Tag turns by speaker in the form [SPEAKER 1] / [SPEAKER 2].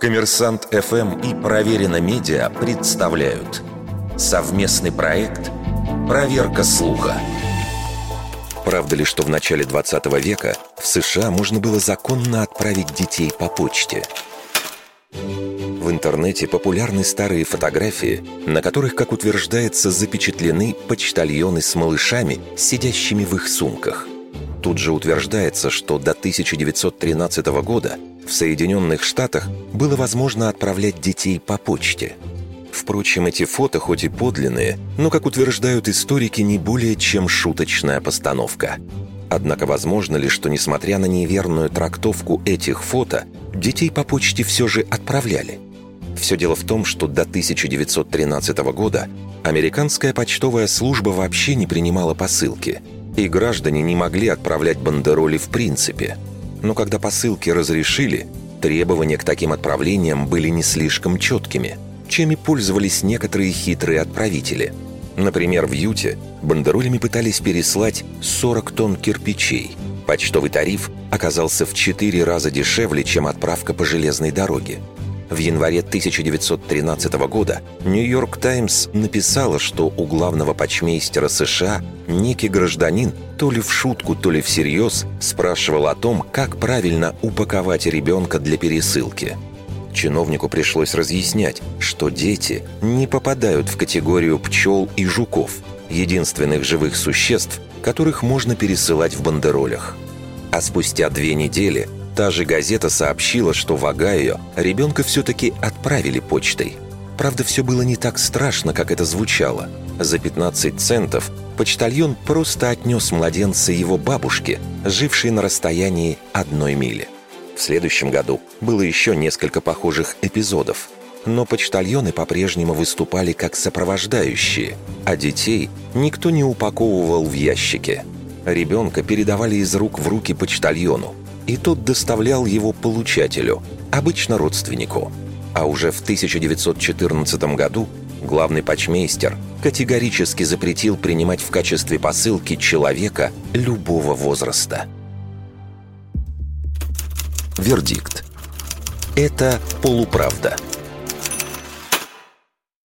[SPEAKER 1] Коммерсант ФМ и Проверено Медиа представляют совместный проект «Проверка слуха». Правда ли, что в начале 20 века в США можно было законно отправить детей по почте? В интернете популярны старые фотографии, на которых, как утверждается, запечатлены почтальоны с малышами, сидящими в их сумках. Тут же утверждается, что до 1913 года в Соединенных Штатах было возможно отправлять детей по почте. Впрочем, эти фото хоть и подлинные, но, как утверждают историки, не более чем шуточная постановка. Однако возможно ли, что, несмотря на неверную трактовку этих фото, детей по почте все же отправляли? Все дело в том, что до 1913 года американская почтовая служба вообще не принимала посылки, и граждане не могли отправлять бандероли в принципе. Но когда посылки разрешили, требования к таким отправлениям были не слишком четкими, чем и пользовались некоторые хитрые отправители. Например, в Юте бандеролями пытались переслать 40 тонн кирпичей. Почтовый тариф оказался в 4 раза дешевле, чем отправка по железной дороге. В январе 1913 года «Нью-Йорк Таймс» написала, что у главного почмейстера США некий гражданин то ли в шутку, то ли всерьез спрашивал о том, как правильно упаковать ребенка для пересылки. Чиновнику пришлось разъяснять, что дети не попадают в категорию пчел и жуков, единственных живых существ, которых можно пересылать в бандеролях. А спустя две недели Та же газета сообщила, что в Огайо ребенка все-таки отправили почтой. Правда, все было не так страшно, как это звучало. За 15 центов почтальон просто отнес младенца его бабушке, жившей на расстоянии одной мили. В следующем году было еще несколько похожих эпизодов, но почтальоны по-прежнему выступали как сопровождающие, а детей никто не упаковывал в ящики. Ребенка передавали из рук в руки почтальону, и тот доставлял его получателю, обычно родственнику. А уже в 1914 году главный почмейстер категорически запретил принимать в качестве посылки человека любого возраста. Вердикт. Это полуправда.